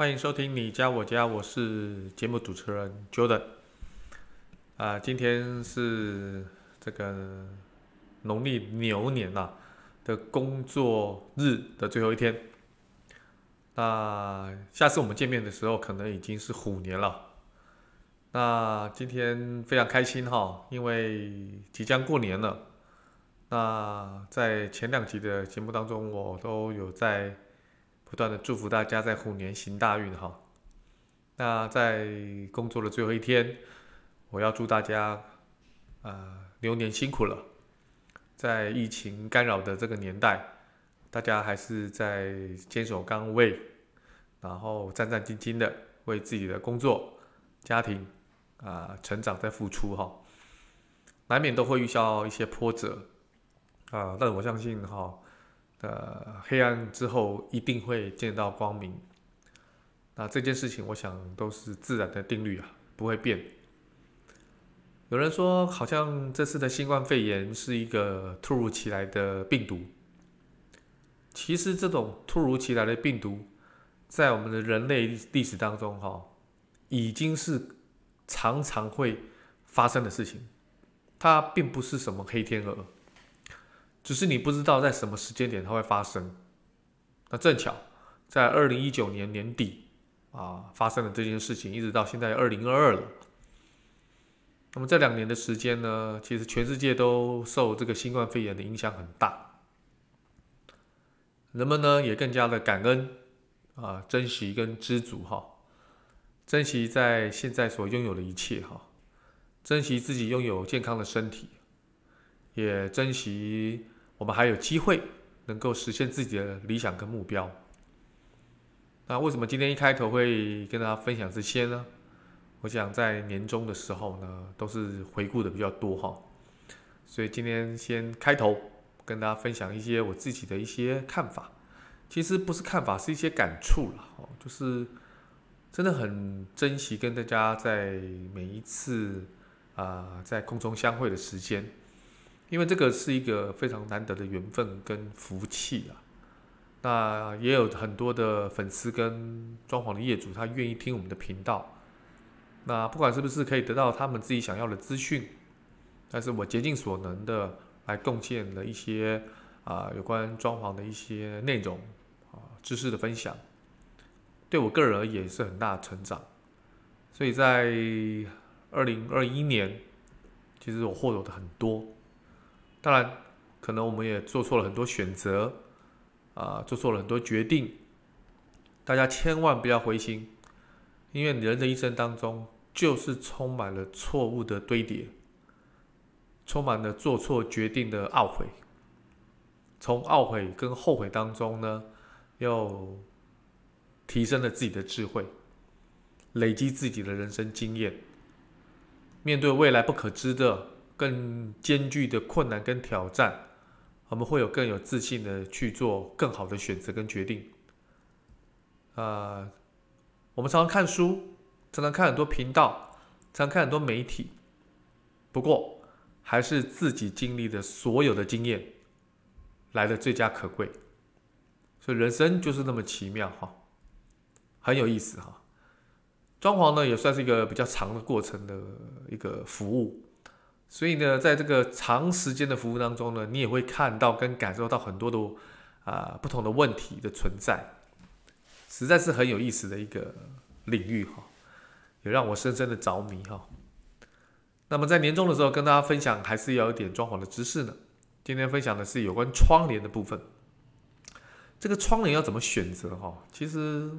欢迎收听你家我家，我是节目主持人 Jordan。啊，今天是这个农历牛年呐、的工作日的最后一天。那下次我们见面的时候，可能已经是虎年了。那今天非常开心哈，因为即将过年了。那在前两集的节目当中，我都有在。不断的祝福大家在虎年行大运哈。那在工作的最后一天，我要祝大家啊、呃、牛年辛苦了。在疫情干扰的这个年代，大家还是在坚守岗位，然后战战兢兢的为自己的工作、家庭啊、成长在付出哈。难免都会遇到一些波折啊，但我相信哈。呃，黑暗之后一定会见到光明。那这件事情，我想都是自然的定律啊，不会变。有人说，好像这次的新冠肺炎是一个突如其来的病毒。其实，这种突如其来的病毒，在我们的人类历史当中，哈，已经是常常会发生的事情。它并不是什么黑天鹅。只是你不知道在什么时间点它会发生，那正巧在二零一九年年底啊发生了这件事情，一直到现在二零二二了。那么这两年的时间呢，其实全世界都受这个新冠肺炎的影响很大，人们呢也更加的感恩啊，珍惜跟知足哈，珍惜在现在所拥有的一切哈，珍惜自己拥有健康的身体，也珍惜。我们还有机会能够实现自己的理想跟目标。那为什么今天一开头会跟大家分享这些呢？我想在年终的时候呢，都是回顾的比较多哈，所以今天先开头跟大家分享一些我自己的一些看法。其实不是看法，是一些感触了哦，就是真的很珍惜跟大家在每一次啊在空中相会的时间。因为这个是一个非常难得的缘分跟福气啊，那也有很多的粉丝跟装潢的业主，他愿意听我们的频道。那不管是不是可以得到他们自己想要的资讯，但是我竭尽所能的来贡献了一些啊有关装潢的一些内容啊知识的分享，对我个人而言是很大的成长。所以在二零二一年，其实我获得的很多。当然，可能我们也做错了很多选择，啊，做错了很多决定。大家千万不要灰心，因为人的一生当中就是充满了错误的堆叠，充满了做错决定的懊悔。从懊悔跟后悔当中呢，又提升了自己的智慧，累积自己的人生经验，面对未来不可知的。更艰巨的困难跟挑战，我们会有更有自信的去做更好的选择跟决定。啊、呃，我们常常看书，常常看很多频道，常常看很多媒体，不过还是自己经历的所有的经验来的最佳可贵。所以人生就是那么奇妙哈，很有意思哈。装潢呢也算是一个比较长的过程的一个服务。所以呢，在这个长时间的服务当中呢，你也会看到跟感受到很多的啊、不同的问题的存在，实在是很有意思的一个领域哈，也让我深深的着迷哈。那么在年终的时候跟大家分享，还是要一点装潢的知识呢。今天分享的是有关窗帘的部分。这个窗帘要怎么选择哈？其实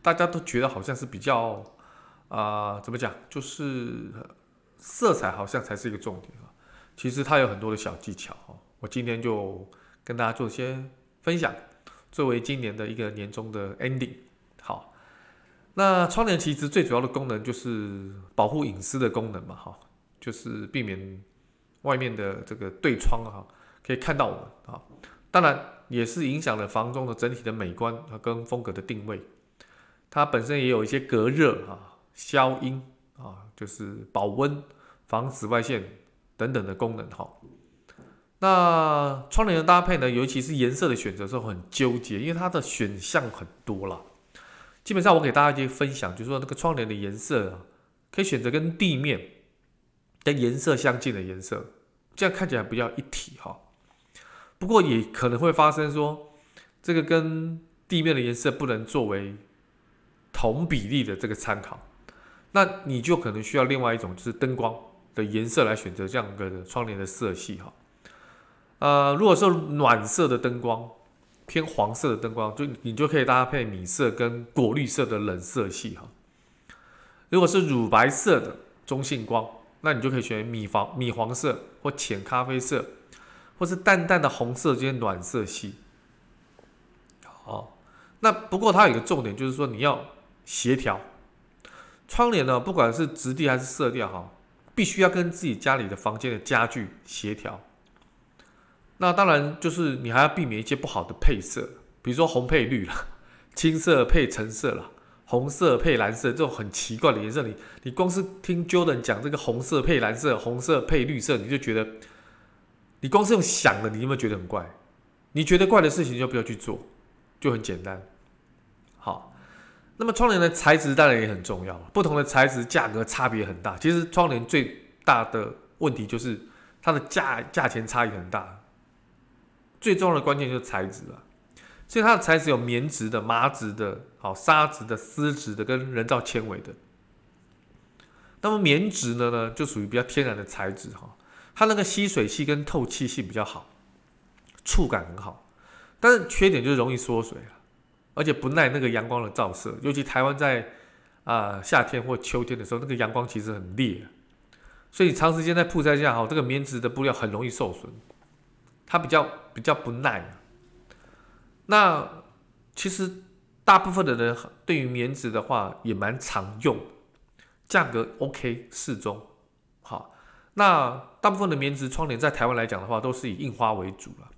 大家都觉得好像是比较啊、怎么讲，就是。色彩好像才是一个重点啊，其实它有很多的小技巧哈。我今天就跟大家做一些分享，作为今年的一个年终的 ending。好，那窗帘其实最主要的功能就是保护隐私的功能嘛，哈，就是避免外面的这个对窗哈可以看到我们啊。当然也是影响了房中的整体的美观和跟风格的定位。它本身也有一些隔热啊、消音啊，就是保温、防紫外线等等的功能哈。那窗帘的搭配呢，尤其是颜色的选择时候很纠结，因为它的选项很多啦。基本上我给大家一些分享，就是说那个窗帘的颜色，可以选择跟地面的颜色相近的颜色，这样看起来比较一体哈。不过也可能会发生说，这个跟地面的颜色不能作为同比例的这个参考，那你就可能需要另外一种就是灯光的颜色来选择这样一个窗帘的色系哈。呃，如果是暖色的灯光，偏黄色的灯光，就你就可以搭配米色跟果绿色的冷色系哈。如果是乳白色的中性光，那你就可以选米黄、米黄色或浅咖啡色，或是淡淡的红色这些暖色系。好，那不过它有一个重点，就是说你要协调窗帘呢，不管是质地还是色调哈，必须要跟自己家里的房间的家具协调。那当然就是你还要避免一些不好的配色，比如说红配绿了，青色配橙色了，红色配蓝色这种很奇怪的颜色，你你光是听 Jordan 讲这个红色配蓝色，红色配绿色，你就觉得你光是用想的，你有没有觉得很怪？你觉得怪的事情就不要去做，就很简单。那么窗帘的材质当然也很重要，不同的材质价格差别很大。其实窗帘最大的问题就是它的价价钱差异很大。最重要的关键就是材质了，所以它的材质有棉质的、麻质的、好纱质的、丝质的跟人造纤维的。那么棉质的呢，就属于比较天然的材质哈，它那个吸水性跟透气性比较好，触感很好，但是缺点就是容易缩水了，而且不耐那个阳光的照射，尤其台湾在啊、夏天或秋天的时候，那个阳光其实很烈，所以长时间在曝晒下哈，这个棉质的布料很容易受损。它比较比较不耐，那其实大部分的人对于棉质的话也蛮常用，价格 OK 适中，好，那大部分的棉质窗帘在台湾来讲的话，都是以印花为主了，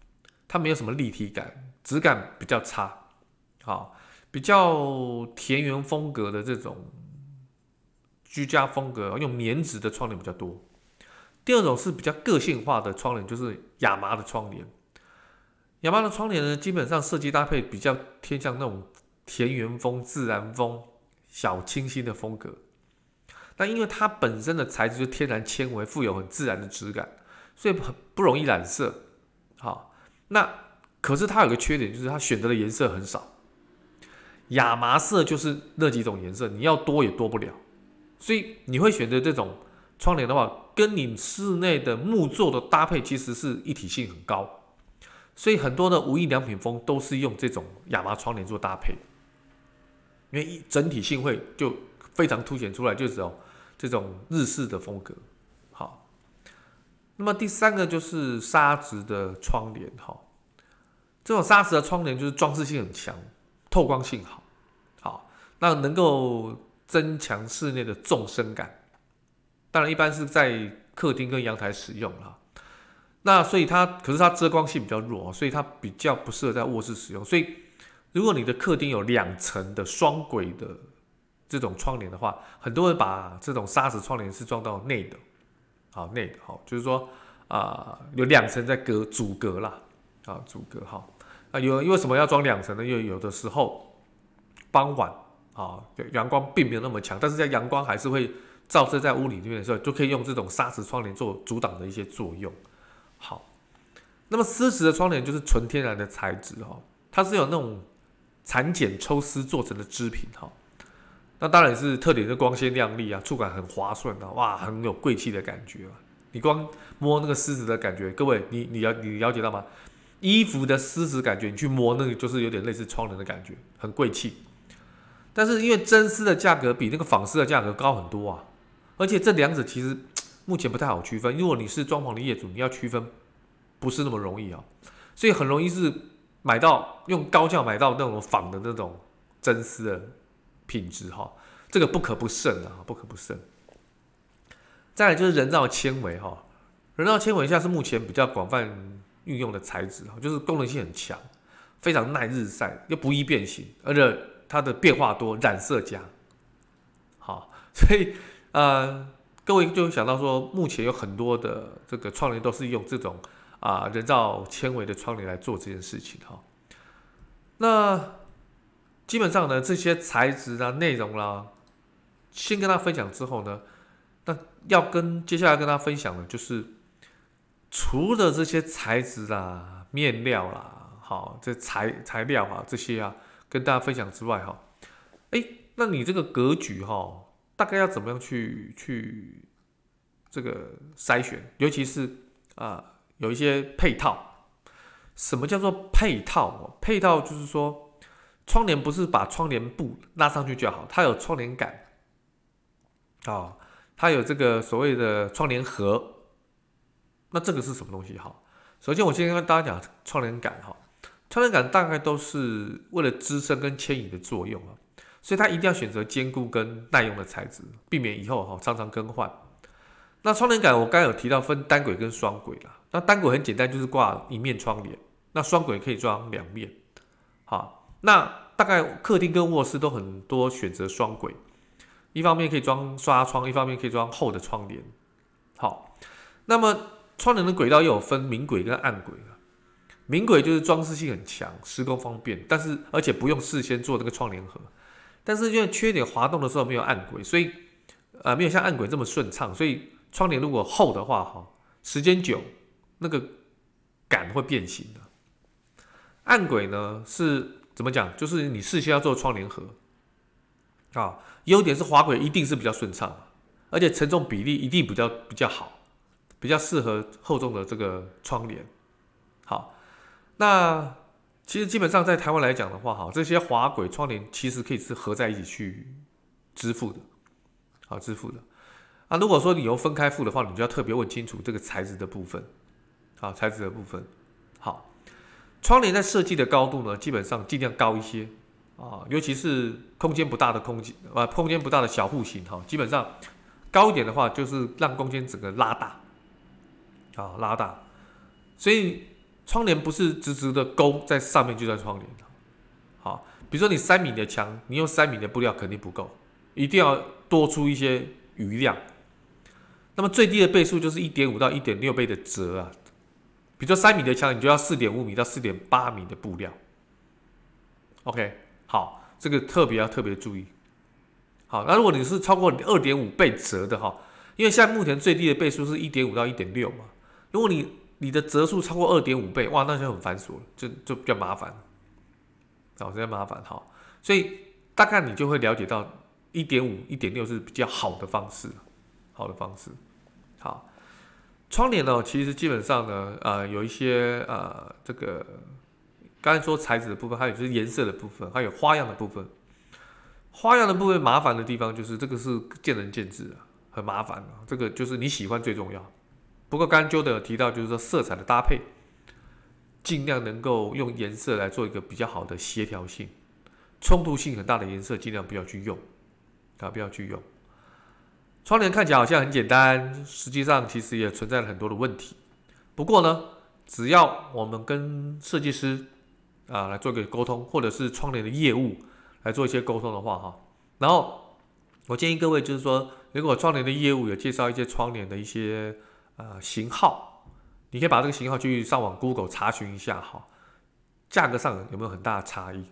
它没有什么立体感，质感比较差，好，比较田园风格的这种居家风格，用棉质的窗帘比较多。第二种是比较个性化的窗帘，就是亚麻的窗帘。亚麻的窗帘呢，基本上设计搭配比较偏向那种田园风、自然风、小清新的风格。那因为它本身的材质就天然纤维，富有很自然的质感，所以很不容易染色。好，那可是它有个缺点，就是它选择的颜色很少。亚麻色就是那几种颜色，你要多也多不了，所以你会选择这种。窗帘的话，跟你室内的木作的搭配其实是一体性很高，所以很多的无印良品风都是用这种亚麻窗帘做搭配，因为一整体性会就非常凸显出来，就是哦这种日式的风格。好，那么第三个就是纱质的窗帘，哈，这种纱质的窗帘就是装饰性很强，透光性好，好，那能够增强室内的纵深感。当然，一般是在客厅跟阳台使用了。那所以它，可是它遮光性比较弱，所以它比较不适合在卧室使用。所以，如果你的客厅有两层的双轨的这种窗帘的话，很多人把这种纱质窗帘是装到内的，好内的，好，就是说啊、有两层在隔阻隔啦，啊阻隔哈。有因为什么要装两层呢？因为有的时候傍晚啊，阳光并没有那么强，但是在阳光还是会。照射在屋里面的时候，就可以用这种纱质窗帘做阻挡的一些作用。好，那么丝质的窗帘就是纯天然的材质哈，它是有那种蚕茧抽丝做成的织品哈。那当然是特点是光鲜亮丽啊，触感很滑顺啊，哇，很有贵气的感觉。你光摸那个丝质的感觉，各位你你了你了解到吗？衣服的丝质感觉，你去摸那个就是有点类似窗帘的感觉，很贵气。但是因为真丝的价格比那个纺丝的价格高很多啊。而且这两者其实目前不太好区分。如果你是装潢的业主，你要区分不是那么容易啊，所以很容易是买到用高价买到那种仿的那种真丝的品质哈，这个不可不慎啊，不可不慎。再来就是人造纤维哈，人造纤维现在是目前比较广泛运用的材质哈，就是功能性很强，非常耐日晒，又不易变形，而且它的变化多，染色佳。好，所以呃，各位就想到说，目前有很多的这个窗帘都是用这种啊、人造纤维的窗帘来做这件事情哈。那基本上呢，这些材质啊、内容啦、先跟他分享之后呢。那要跟接下来跟大家分享的，就是除了这些材质啊、面料啦，好，这材材料啊这些啊，跟大家分享之外哈，哎，那你这个格局哈，大概要怎么样去去这个筛选？尤其是啊，有一些配套。什么叫做配套？配套就是说，窗帘不是把窗帘布拉上去就好，它有窗帘杆啊。它有这个所谓的窗帘盒，那这个是什么东西哈？首先，我先跟大家讲窗帘杆哈。窗帘杆大概都是为了支撑跟牵引的作用啊，所以它一定要选择坚固跟耐用的材质，避免以后哈常常更换。那窗帘杆我刚才有提到分单轨跟双轨啦，那单轨很简单，就是挂一面窗帘，那双轨可以装两面。好，那大概客厅跟卧室都很多选择双轨。一方面可以装纱窗，一方面可以装厚的窗帘。好，那么窗帘的轨道又有分明轨跟暗轨了。明轨就是装饰性很强，施工方便，但是而且不用事先做这个窗帘盒。但是因为缺点，滑动的时候没有暗轨，所以呃没有像暗轨这么顺畅。所以窗帘如果厚的话，哈，时间久那个杆会变形的。暗轨呢是怎么讲？就是你事先要做窗帘盒啊。优点是滑轨一定是比较顺畅，而且承重比例一定比较比较好，比较适合厚重的这个窗帘。好，那其实基本上在台湾来讲的话，哈，这些滑轨窗帘其实可以是合在一起去支付的，好支付的。啊，如果说你要分开付的话，你就要特别问清楚这个材质的部分，好，材质的部分。好，窗帘在设计的高度呢，基本上尽量高一些。啊，尤其是空间不大的空间，啊，空间不大的小户型哈，基本上高一点的话，就是让空间整个拉大，啊，拉大。所以窗帘不是直直的勾在上面就在窗帘，好，比如说你三米的墙，你用三米的布料肯定不够，一定要多出一些余量。那么最低的倍数就是一点五到一点六倍的折啊，比如说三米的墙，你就要四点五米到四点八米的布料。OK。好，这个特别要特别注意。好，那如果你是超过二点五倍折的哈，因为现在目前最低的倍数是一点五到一点六嘛。如果你你的折数超过二点五倍，哇，那就很繁琐，就就比较麻烦。好，比较麻烦哈。所以大概你就会了解到一点五、一点六是比较好的方式，好的方式。好，窗帘呢，其实基本上呢，呃，有一些呃这个。刚才说材质的部分，还有就是颜色的部分，还有花样的部分。花样的部分麻烦的地方就是这个是见仁见智啊，很麻烦啊。这个就是你喜欢最重要。不过刚刚 Jordan 有提到，就是说色彩的搭配，尽量能够用颜色来做一个比较好的协调性。冲突性很大的颜色尽量不要去用啊，不要去用。窗帘看起来好像很简单，实际上其实也存在了很多的问题。不过呢，只要我们跟设计师啊，来做一个沟通，或者是窗帘的业务来做一些沟通的话，哈，然后我建议各位就是说，如果窗帘的业务有介绍一些窗帘的一些呃型号，你可以把这个型号去上网 Google 查询一下，哈，价格上有没有很大的差异？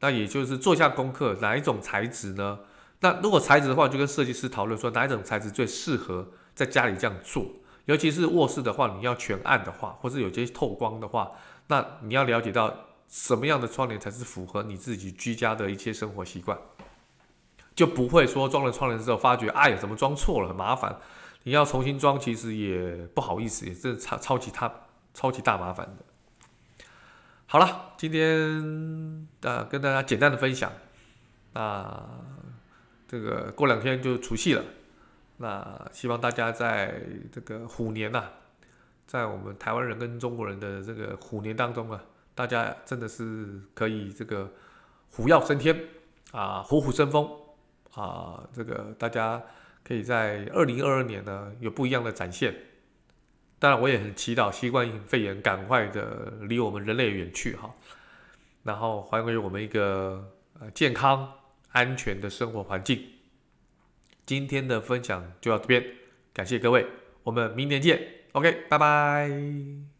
那也就是做一下功课，哪一种材质呢？那如果材质的话，就跟设计师讨论说哪一种材质最适合在家里这样做，尤其是卧室的话，你要全暗的话，或是有些透光的话，那你要了解到。什么样的窗帘才是符合你自己居家的一些生活习惯？就不会说装了窗帘之后发觉，哎呀，怎么装错了，很麻烦。你要重新装，其实也不好意思，也是超超级大、超级大麻烦的。好了，今天呃跟大家简单的分享，那这个过两天就除夕了，那希望大家在这个虎年呐、啊，在我们台湾人跟中国人的这个虎年当中啊。大家真的是可以这个虎跃升天啊虎虎生风啊，这个大家可以在二零二二年呢有不一样的展现。当然，我也很祈祷新冠肺炎赶快的离我们人类远去哈，然后还给我们一个呃健康安全的生活环境。今天的分享就到这边，感谢各位，我们明年见，OK，拜拜。